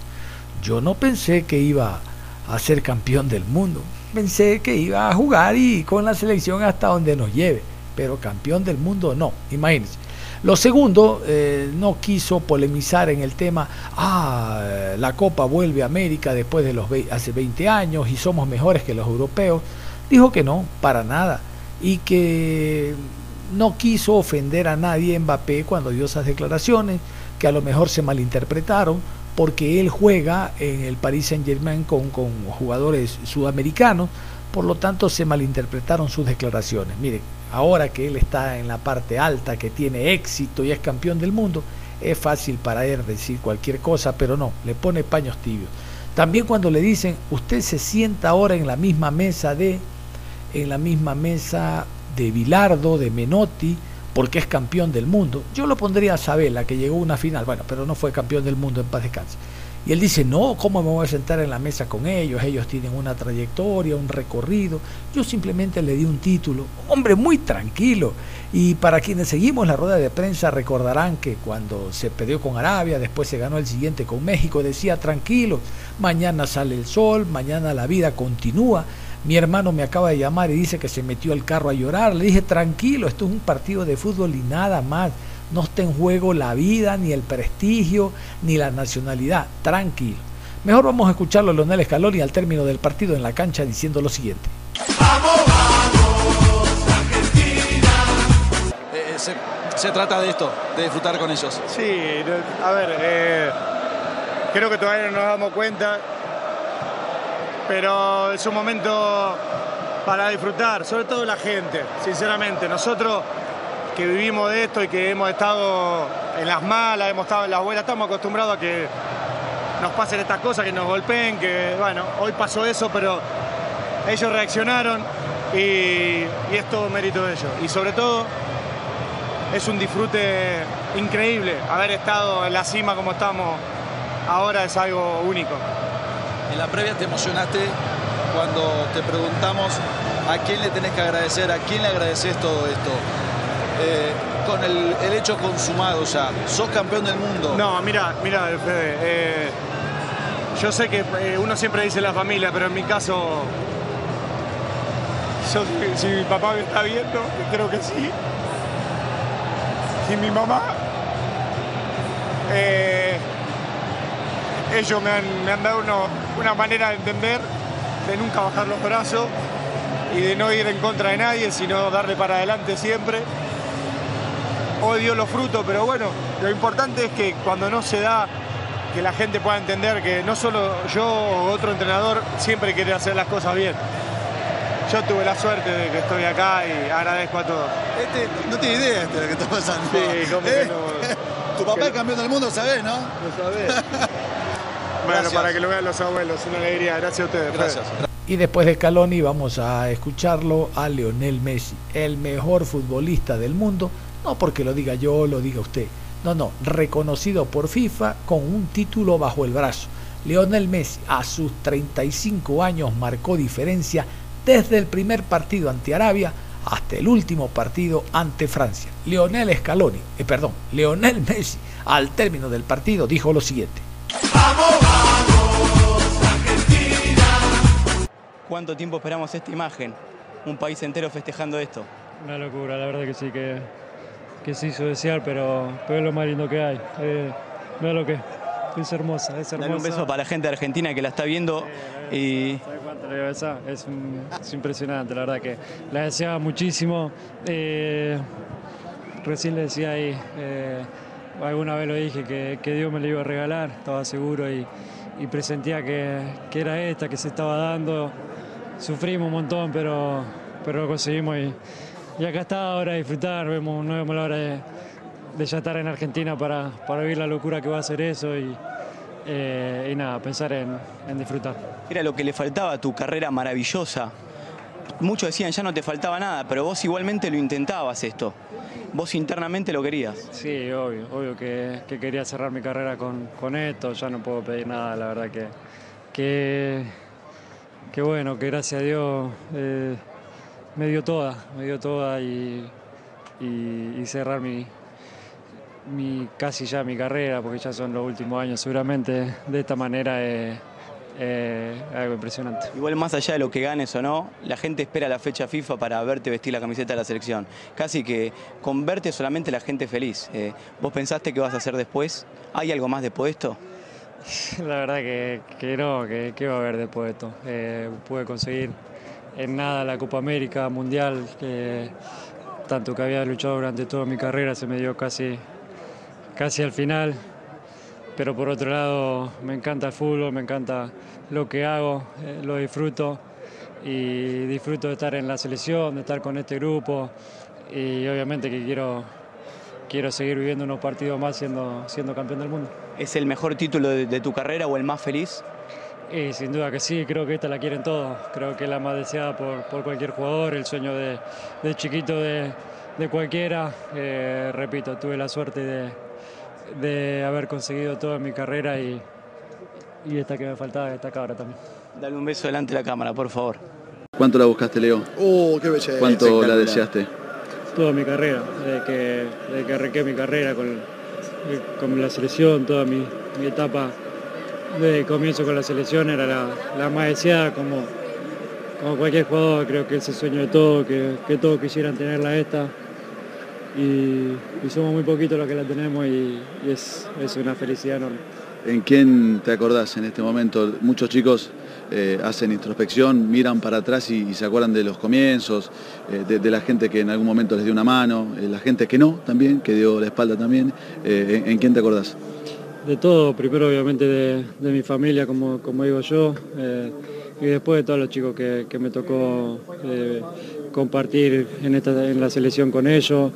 Yo no pensé que iba a ser campeón del mundo. Pensé que iba a jugar y con la selección hasta donde nos lleve. Pero campeón del mundo no. Imagínense. Lo segundo, eh, no quiso polemizar en el tema, ah, la Copa vuelve a América después de los hace 20 años y somos mejores que los europeos. Dijo que no, para nada. Y que no quiso ofender a nadie Mbappé cuando dio esas declaraciones, que a lo mejor se malinterpretaron, porque él juega en el Paris Saint Germain con, con jugadores sudamericanos, por lo tanto se malinterpretaron sus declaraciones. Miren, ahora que él está en la parte alta, que tiene éxito y es campeón del mundo, es fácil para él decir cualquier cosa, pero no, le pone paños tibios. También cuando le dicen, usted se sienta ahora en la misma mesa de, en la misma mesa de Bilardo, de Menotti, porque es campeón del mundo. Yo lo pondría a Sabela, que llegó a una final, bueno, pero no fue campeón del mundo en paz descanse. Y él dice, no, ¿cómo me voy a sentar en la mesa con ellos? Ellos tienen una trayectoria, un recorrido. Yo simplemente le di un título. Hombre, muy tranquilo. Y para quienes seguimos la rueda de prensa recordarán que cuando se perdió con Arabia, después se ganó el siguiente con México, decía, tranquilo, mañana sale el sol, mañana la vida continúa. Mi hermano me acaba de llamar y dice que se metió al carro a llorar. Le dije, tranquilo, esto es un partido de fútbol y nada más. No está en juego la vida, ni el prestigio, ni la nacionalidad. Tranquilo. Mejor vamos a escucharlo a Leonel Scaloni al término del partido en la cancha diciendo lo siguiente. Eh, se, se trata de esto, de disfrutar con ellos. Sí, a ver, eh, creo que todavía no nos damos cuenta, pero es un momento para disfrutar, sobre todo la gente, sinceramente. Nosotros que vivimos de esto y que hemos estado en las malas, hemos estado en las buenas, estamos acostumbrados a que nos pasen estas cosas, que nos golpeen, que bueno, hoy pasó eso, pero ellos reaccionaron y, y es todo mérito de ellos. Y sobre todo es un disfrute increíble. Haber estado en la cima como estamos ahora es algo único. En la previa te emocionaste cuando te preguntamos a quién le tenés que agradecer, a quién le agradeces todo esto. Eh, con el, hecho consumado ya, sos campeón del mundo. No, mira, mira, Fede, eh, yo sé que eh, uno siempre dice la familia, pero en mi caso, si- mi papá me está viendo, creo que sí, y mi mamá, ellos me han, me han dado uno- una manera de entender, de nunca bajar los brazos y de no ir en contra de nadie, sino darle para adelante siempre hoy dio los frutos, pero bueno, lo importante es que cuando no se da, que la gente pueda entender que no solo yo o otro entrenador siempre quiere hacer las cosas bien. Yo tuve la suerte de que estoy acá y agradezco a todos. Este, no tiene idea este de lo que está pasando. Sí, ¿cómo que no? Tu papá es campeón del mundo, ¿sabés, no? Lo sabés. [laughs] Bueno, Gracias. para que lo vean los abuelos, una alegría. Gracias a ustedes. Gracias. Y después de Scaloni vamos a escucharlo a Leonel Messi, el mejor futbolista del mundo, no porque lo diga yo o lo diga usted, no, no, reconocido por FIFA con un título bajo el brazo. Leonel Messi a sus 35 años marcó diferencia desde el primer partido ante Arabia hasta el último partido ante Francia. Leonel Scaloni, eh, perdón, Leonel Messi al término del partido dijo lo siguiente. ¿Cuánto tiempo esperamos esta imagen? Un país entero festejando esto. Una locura, la verdad que sí, que, que se hizo desear, pero, pero es lo más lindo que hay. Eh, mira lo que es, hermosa, es hermosa. Dale un beso para la gente de Argentina que la está viendo y. Es, un- es impresionante, la verdad que la deseaba muchísimo. Eh, recién le decía ahí, eh, alguna vez lo dije, que, que Dios me lo iba a regalar, estaba seguro y, y presentía que, que era esta, que se estaba dando. Sufrimos un montón, pero, pero lo conseguimos y, y acá está ahora disfrutar, vemos, no vemos la hora de, de ya estar en Argentina para, para vivir la locura que va a ser eso y, eh, y nada, pensar en, en disfrutar. era lo que le faltaba a tu carrera maravillosa. Muchos decían ya no te faltaba nada, pero vos igualmente lo intentabas esto. Vos internamente lo querías. Sí, obvio, obvio que, que quería cerrar mi carrera con, con esto, ya no puedo pedir nada, la verdad que, que, que bueno, que gracias a Dios eh, me dio toda, me dio toda y, y- y cerrar mi, mi, casi ya mi carrera, porque ya son los últimos años seguramente, de esta manera es algo impresionante. Igual más allá de lo que ganes o no, la gente espera la fecha FIFA para verte vestir la camiseta de la selección. Casi que con verte solamente la gente feliz. Eh, ¿Vos pensaste qué vas a hacer después? ¿Hay algo más después de esto? [laughs] La verdad que, que no, que, que va a haber después de esto. Eh, pude conseguir en nada la Copa América Mundial, que tanto que había luchado durante toda mi carrera se me dio casi, casi al final. Pero por otro lado me encanta el fútbol, me encanta lo que hago, eh, lo disfruto y disfruto de estar en la selección, de estar con este grupo y obviamente que quiero, quiero seguir viviendo unos partidos más siendo, siendo campeón del mundo. ¿Es el mejor título de, de tu carrera o el más feliz? Y sin duda que sí, creo que esta la quieren todos. Creo que es la más deseada por, por cualquier jugador, el sueño de, de chiquito de, de cualquiera. Eh, repito, tuve la suerte de, de haber conseguido todo en mi carrera y, y esta que me faltaba, esta cabra también. Dale un beso delante de la cámara, por favor. ¿Cuánto la buscaste, Leo? Uh, qué belleza. ¿Cuánto la deseaste? Toda mi carrera, desde que, desde que arranqué mi carrera con, con la selección, toda mi, mi etapa de comienzo con la selección era la, más deseada, como, como cualquier jugador, creo que es el sueño de todos, que, que todos quisieran tenerla esta. Y, somos muy poquitos los que la tenemos y, es, es una felicidad enorme. ¿En quién te acordás en este momento? Muchos chicos eh, hacen introspección, miran para atrás y, se acuerdan de los comienzos, eh, de, la gente que en algún momento les dio una mano, eh, la gente que no también, que dio la espalda también. ¿en, en quién te acordás? De todo, primero obviamente de, de mi familia, como, como digo yo, eh, y después de todos los chicos que, que me tocó eh, compartir en, esta, en la selección con ellos.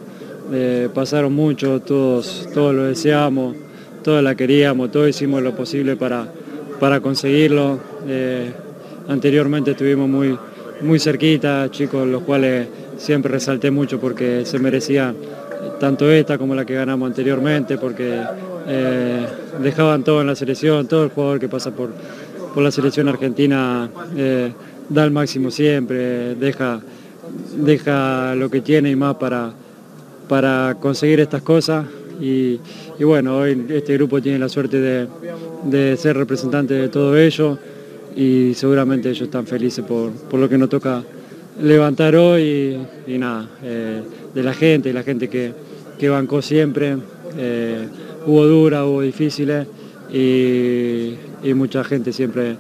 Eh, pasaron mucho, todos, todos lo deseamos, todos la queríamos, todos hicimos lo posible para, para conseguirlo. Anteriormente estuvimos muy, muy cerquita, chicos, los cuales siempre resalté mucho porque se merecían tanto esta como la que ganamos anteriormente, porque dejaban todo en la selección, todo el jugador que pasa por, por la selección argentina eh, da el máximo siempre, deja, deja lo que tiene y más para, para conseguir estas cosas. Y, bueno, hoy este grupo tiene la suerte de, de ser representante de todo ello y seguramente ellos están felices por, por lo que nos toca levantar hoy y, nada, eh, de la gente, la gente que, que bancó siempre. eh, hubo dura, hubo difíciles y, y mucha gente siempre,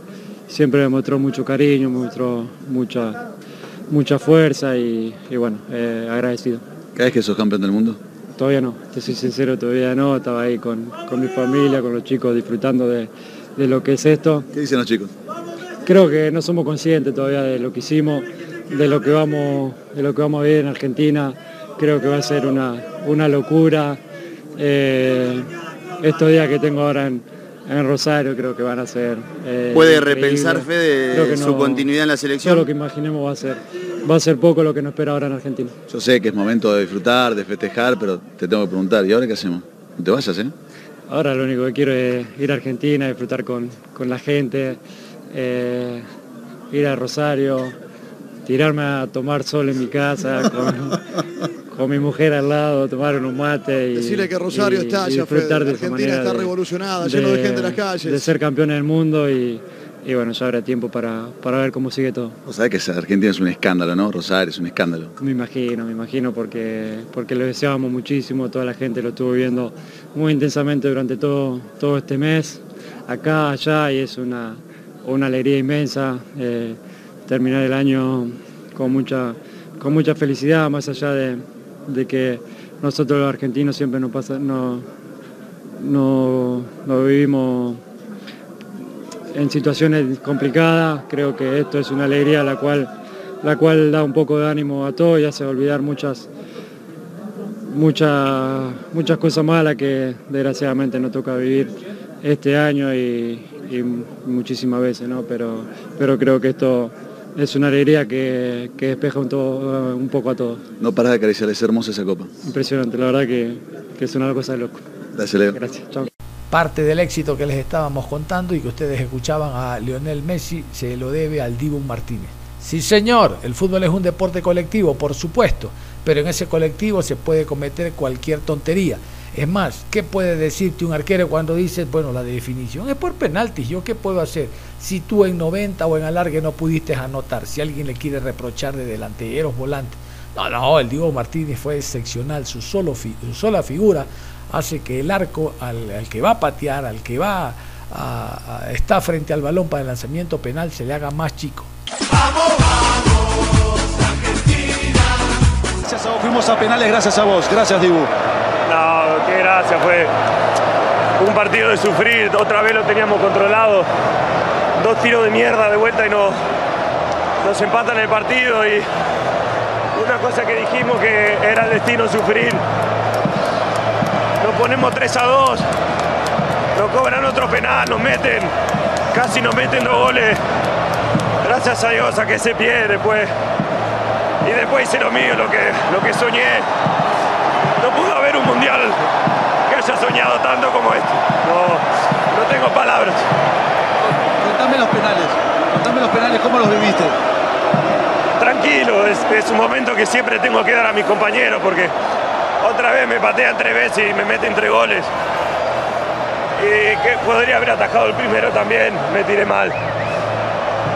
siempre demostró mucho cariño, mostró mucha, mucha fuerza y, y bueno, eh, agradecido. ¿Cada vez que sos campeón del mundo? Todavía no, te soy sincero, todavía no, estaba ahí con, con mi familia, con los chicos disfrutando de, de lo que es esto. ¿Qué dicen los chicos? Creo que no somos conscientes todavía de lo que hicimos, de lo que vamos, de lo que vamos a ver en Argentina. Creo que va a ser una, una locura. Eh, estos días que tengo ahora en, en Rosario creo que van a ser. eh, ¿Puede repensar Fede su continuidad en la selección? Todo lo que imaginemos va a ser, va a ser poco lo que nos espera ahora en Argentina. Yo sé que es momento de disfrutar, de festejar, pero te tengo que preguntar, ¿y ahora qué hacemos? No te vayas, ¿eh? Ahora lo único que quiero es ir a Argentina, disfrutar con, con la gente, eh, ir a Rosario, tirarme a tomar sol en mi casa con, con mi mujer al lado, tomar unos mates y, Decirle que Rosario y- está y disfrutar de esa Argentina manera está de- revolucionada, lleno de gente en las calles. De ser campeón del mundo y, y bueno, ya habrá tiempo para, para ver cómo sigue todo. Vos sabés que Argentina es un escándalo, ¿no? Rosario es un escándalo. Me imagino, me imagino porque, porque lo deseábamos muchísimo, toda la gente lo estuvo viendo muy intensamente durante todo, todo este mes, acá, allá, y es una, una alegría inmensa eh, terminar el año con mucha, con mucha felicidad, más allá de, de que nosotros los argentinos siempre nos pasa, no, no, vivimos en situaciones complicadas. Creo que esto es una alegría la cual, la cual da un poco de ánimo a todos y hace olvidar muchas, muchas, muchas cosas malas que desgraciadamente nos toca vivir este año y, y muchísimas veces, ¿no? Pero, pero creo que esto es una alegría que, que despeja un, todo- un poco a todos. No parás de acariciar, es hermosa esa copa. Impresionante, la verdad que, que es una cosa de loco. Gracias, Leo. Gracias, chao. Parte del éxito que les estábamos contando y que ustedes escuchaban a Lionel Messi se lo debe al Dibu Martínez. Sí, señor, el fútbol es un deporte colectivo, por supuesto, pero en ese colectivo se puede cometer cualquier tontería. Es más, ¿qué puede decirte un arquero cuando dices, bueno, la definición es por penaltis, ¿yo qué puedo hacer? Si tú en 90 o en alargue no pudiste anotar, si alguien le quiere reprochar de delanteros, volantes. No, no, el Diego Martínez fue excepcional, su, solo su sola figura hace que el arco al, que va a patear, al que va a, a- está frente al balón para el lanzamiento penal, se le haga más chico. Gracias a vos, fuimos a penales gracias a vos. Gracias, Dibu. No, qué gracia, fue un partido de sufrir, otra vez lo teníamos controlado, dos tiros de mierda de vuelta y nos, nos empatan el partido y una cosa que dijimos que era el destino sufrir, nos ponemos 3 a 2, nos cobran otro penal, nos meten, casi nos meten dos goles, gracias a Dios a que se pierde después. Y después hice lo mío, lo que, lo que soñé. No pudo haber un mundial que haya soñado tanto como este. No, no tengo palabras. Contame los penales. Contame los penales, ¿cómo los viviste? Tranquilo, es, es un momento que siempre tengo que dar a mis compañeros porque otra vez me patean tres veces y me meten tres goles. Y que podría haber atajado el primero también, me tiré mal.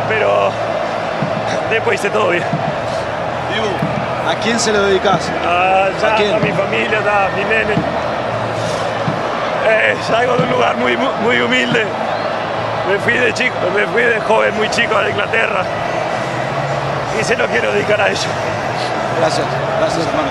Pero después hice todo bien. ¿a quién se lo dedicas? Ah, ya, ¿A quién? a mi familia, a mi nene. Eh, salgo de un lugar muy, muy- humilde. Me fui de chico, me fui de joven, muy chico a Inglaterra. Y se lo quiero dedicar a ellos. Gracias, gracias hermano.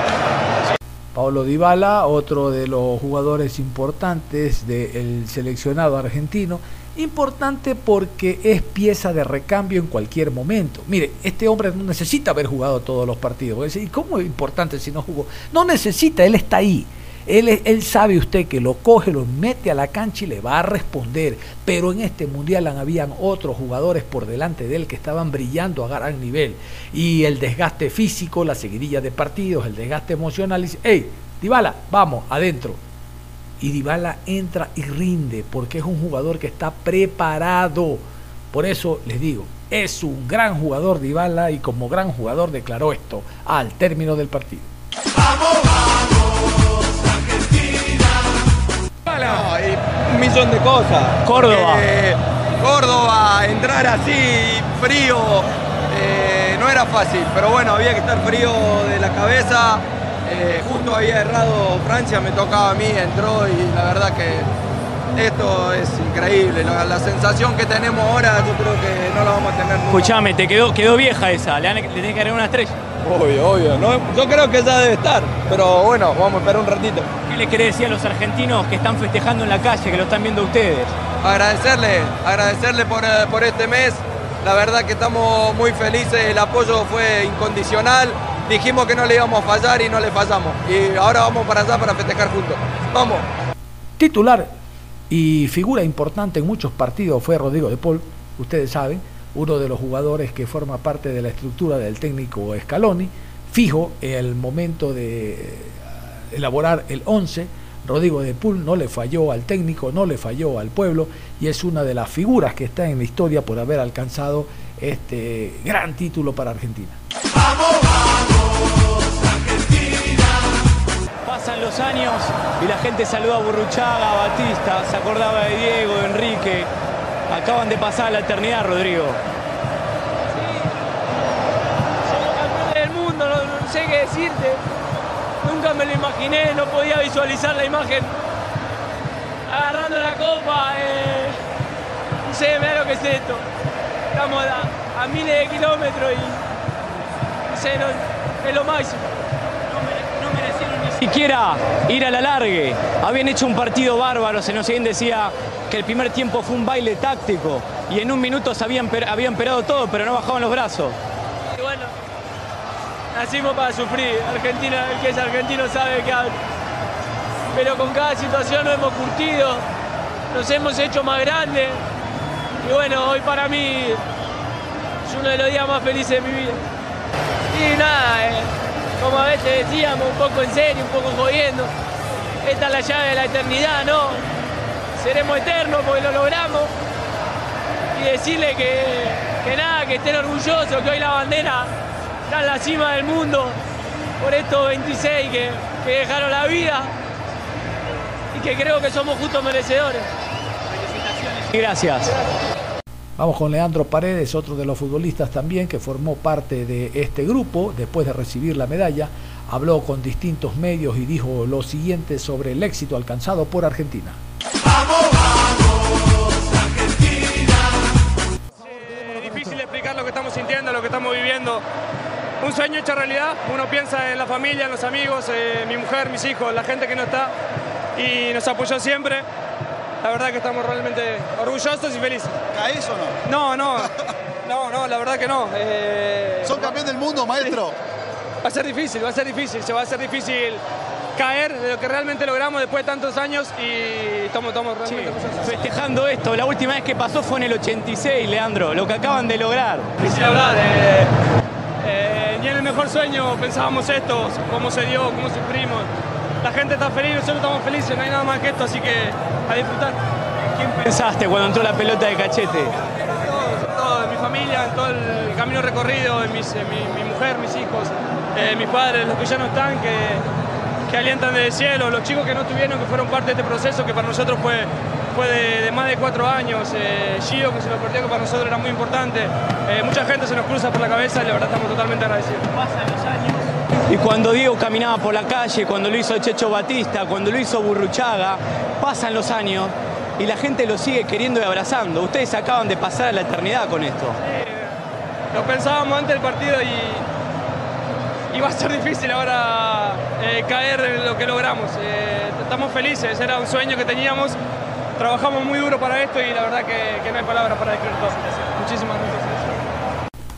Paulo Dybala, otro de los jugadores importantes del seleccionado argentino. Importante porque es pieza de recambio en cualquier momento. Mire, este hombre no necesita haber jugado todos los partidos. ¿Y cómo es importante si no jugó? No necesita, él está ahí. Él, sabe usted que lo coge, lo mete a la cancha y le va a responder. Pero en este mundial habían otros jugadores por delante de él que estaban brillando a gran nivel. Y el desgaste físico, la seguidilla de partidos, el desgaste emocional. dice, hey, Dybala, vamos, adentro. Y Dybala entra y rinde porque es un jugador que está preparado. Por eso les digo, es un gran jugador Dybala y como gran jugador declaró esto al término del partido. No, y un millón de cosas. Córdoba. Eh, Córdoba, entrar así, frío, eh, no era fácil, pero bueno, había que estar frío de la cabeza. Eh, justo había errado Francia, me tocaba a mí, entró y la verdad que esto es increíble. La, la sensación que tenemos ahora yo creo que no la vamos a tener nunca. Escuchame, te quedó, quedó vieja esa. Le, han- le tenés que agregar una estrella. Obvio, obvio. No, yo creo que ya debe estar, pero bueno, vamos a esperar un ratito. ¿Qué le querés decir a los argentinos que están festejando en la calle, que lo están viendo ustedes? Agradecerle, agradecerle por, eh, por este mes. La verdad que estamos muy felices, el apoyo fue incondicional. Dijimos que no le íbamos a fallar y no le fallamos. Y ahora vamos para allá para festejar juntos. Vamos. Titular y figura importante en muchos partidos fue Rodrigo de Paul, ustedes saben, uno de los jugadores que forma parte de la estructura del técnico Scaloni, fijo el momento de elaborar el 11. Rodrigo de Paul no le falló al técnico, no le falló al pueblo y es una de las figuras que está en la historia por haber alcanzado este gran título para Argentina. Pasan los años y la gente saluda a Burruchaga, a Batista, se acordaba de Diego, de Enrique. Acaban de pasar a la eternidad, Rodrigo. del mundo, no, sé qué decirte. Nunca me lo imaginé, no podía visualizar la imagen agarrando la copa. eh, no sé, mira lo que es esto. Estamos a, miles de kilómetros y sé, es lo máximo. Siquiera ir a la largue. Habían hecho un partido bárbaro. Se nos decía que el primer tiempo fue un baile táctico y en un minuto se habían, habían perado todo, pero no bajaban los brazos. Y bueno, nacimos para sufrir. Argentina, el que es argentino sabe que. Pero con cada situación nos hemos curtido, nos hemos hecho más grandes. Y bueno, hoy para mí es uno de los días más felices de mi vida. Y nada, eh, como a veces decíamos, un poco en serio, un poco jodiendo. Esta es la llave de la eternidad, ¿no? Seremos eternos porque lo logramos y decirle que, que nada, que estén orgullosos, que hoy la bandera está en la cima del mundo por estos 26 que, que dejaron la vida y que creo que somos justos merecedores. Gracias. Vamos con Leandro Paredes, otro de los futbolistas también que formó parte de este grupo después de recibir la medalla. Habló con distintos medios y dijo lo siguiente sobre el éxito alcanzado por Argentina. Es difícil explicar lo que estamos sintiendo, lo que estamos viviendo. Un sueño hecho realidad. Uno piensa en la familia, en los amigos, eh, mi mujer, mis hijos, la gente que no está y nos apoyó siempre. La verdad que estamos realmente orgullosos y felices. ¿Caes o no? No, no. [laughs] No, no, la verdad que no. Eh, ¿Son campeón del mundo, maestro? Va a ser difícil, va a ser difícil. Se va a hacer difícil caer de lo que realmente logramos después de tantos años y estamos, estamos realmente orgullosos. Festejando esto, la última vez que pasó fue en el 86, Leandro, lo que acaban de lograr. Sin hablar, eh, eh, ni en el mejor sueño pensábamos esto, cómo se dio, cómo sufrimos. La gente está feliz, nosotros estamos felices, no hay nada más que esto, así que a disfrutar. ¿Quién pensaste cuando entró la pelota de cachete? familia, en todo el camino recorrido, en mis- en mi, mi mujer, mis hijos, eh, mis padres, los que ya no están, que, que alientan desde el cielo, los chicos que no estuvieron, que fueron parte de este proceso que para nosotros fue, fue de, de más de cuatro años, eh, Gio que se lo perdió, que para nosotros era muy importante, Eh, mucha gente se nos cruza por la cabeza y la verdad estamos totalmente agradecidos. Pasan los años. Y cuando Diego caminaba por la calle, cuando lo hizo Checho Batista, cuando lo hizo Burruchaga, pasan los años y la gente lo sigue queriendo y abrazando. Ustedes acaban de pasar a la eternidad con esto. Lo pensábamos antes del partido y, y va a ser difícil ahora eh, caer en lo que logramos. Eh, estamos felices, era un sueño que teníamos, trabajamos muy duro para esto y la verdad que, que no hay palabras para describir todo. Muchísimas gracias.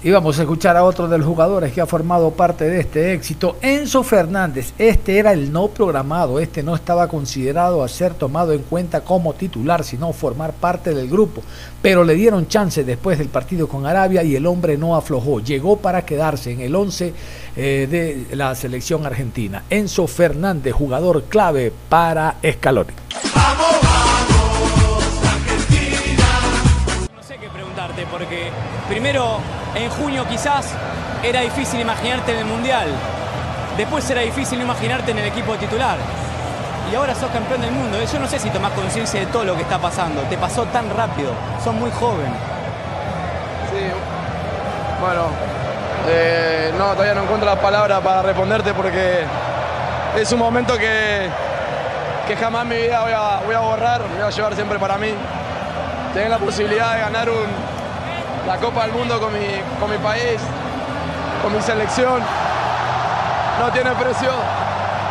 Y vamos a escuchar a otro de los jugadores que ha formado parte de este éxito, Enzo Fernández. Este era el no programado, este no estaba considerado a ser tomado en cuenta como titular, sino formar parte del grupo. Pero le dieron chance después del partido con Arabia y el hombre no aflojó. Llegó para quedarse en el 11 eh, de la selección argentina. Enzo Fernández, jugador clave para Scaloni. No sé qué preguntarte porque primero en junio quizás era difícil imaginarte en el Mundial. Después era difícil imaginarte en el equipo titular. Y ahora sos campeón del mundo. Yo no sé si tomás conciencia de todo lo que está pasando. Te pasó tan rápido. Sos muy joven. Sí, bueno, eh, no, todavía no encuentro las palabras para responderte porque es un momento que, que jamás en mi vida voy a, voy a borrar, me voy a llevar siempre para mí. Tener la posibilidad de ganar un- la Copa del Mundo con mi, con mi país, con mi selección, no tiene precio.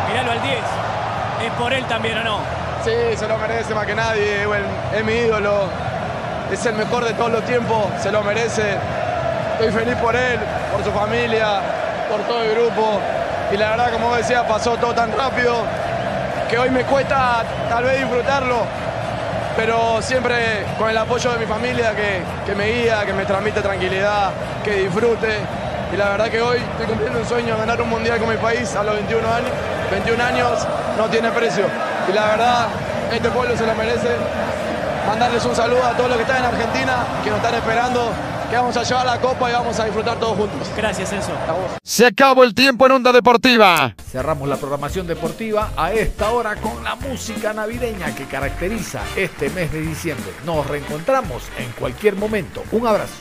Miralo al 10. ¿Es por él también o no? Sí, se lo merece más que nadie, bueno, es mi ídolo, es el mejor de todos los tiempos, se lo merece. Estoy feliz por él, por su familia, por todo el grupo. Y la verdad, como vos decías, pasó todo tan rápido que hoy me cuesta tal vez disfrutarlo, pero siempre con el apoyo de mi familia que, que me guía, que me transmite tranquilidad, que disfrute. Y la verdad que hoy estoy cumpliendo un sueño, ganar un mundial con mi país a los 21 años. 21 años no tiene precio. Y la verdad, este pueblo se lo merece. Mandarles un saludo a todos los que están en Argentina, que nos están esperando, que vamos a llevar la copa y vamos a disfrutar todos juntos. Gracias, Enzo. Se acabó el tiempo en Onda Deportiva. Cerramos la programación deportiva a esta hora con la música navideña que caracteriza este mes de diciembre. Nos reencontramos en cualquier momento. Un abrazo.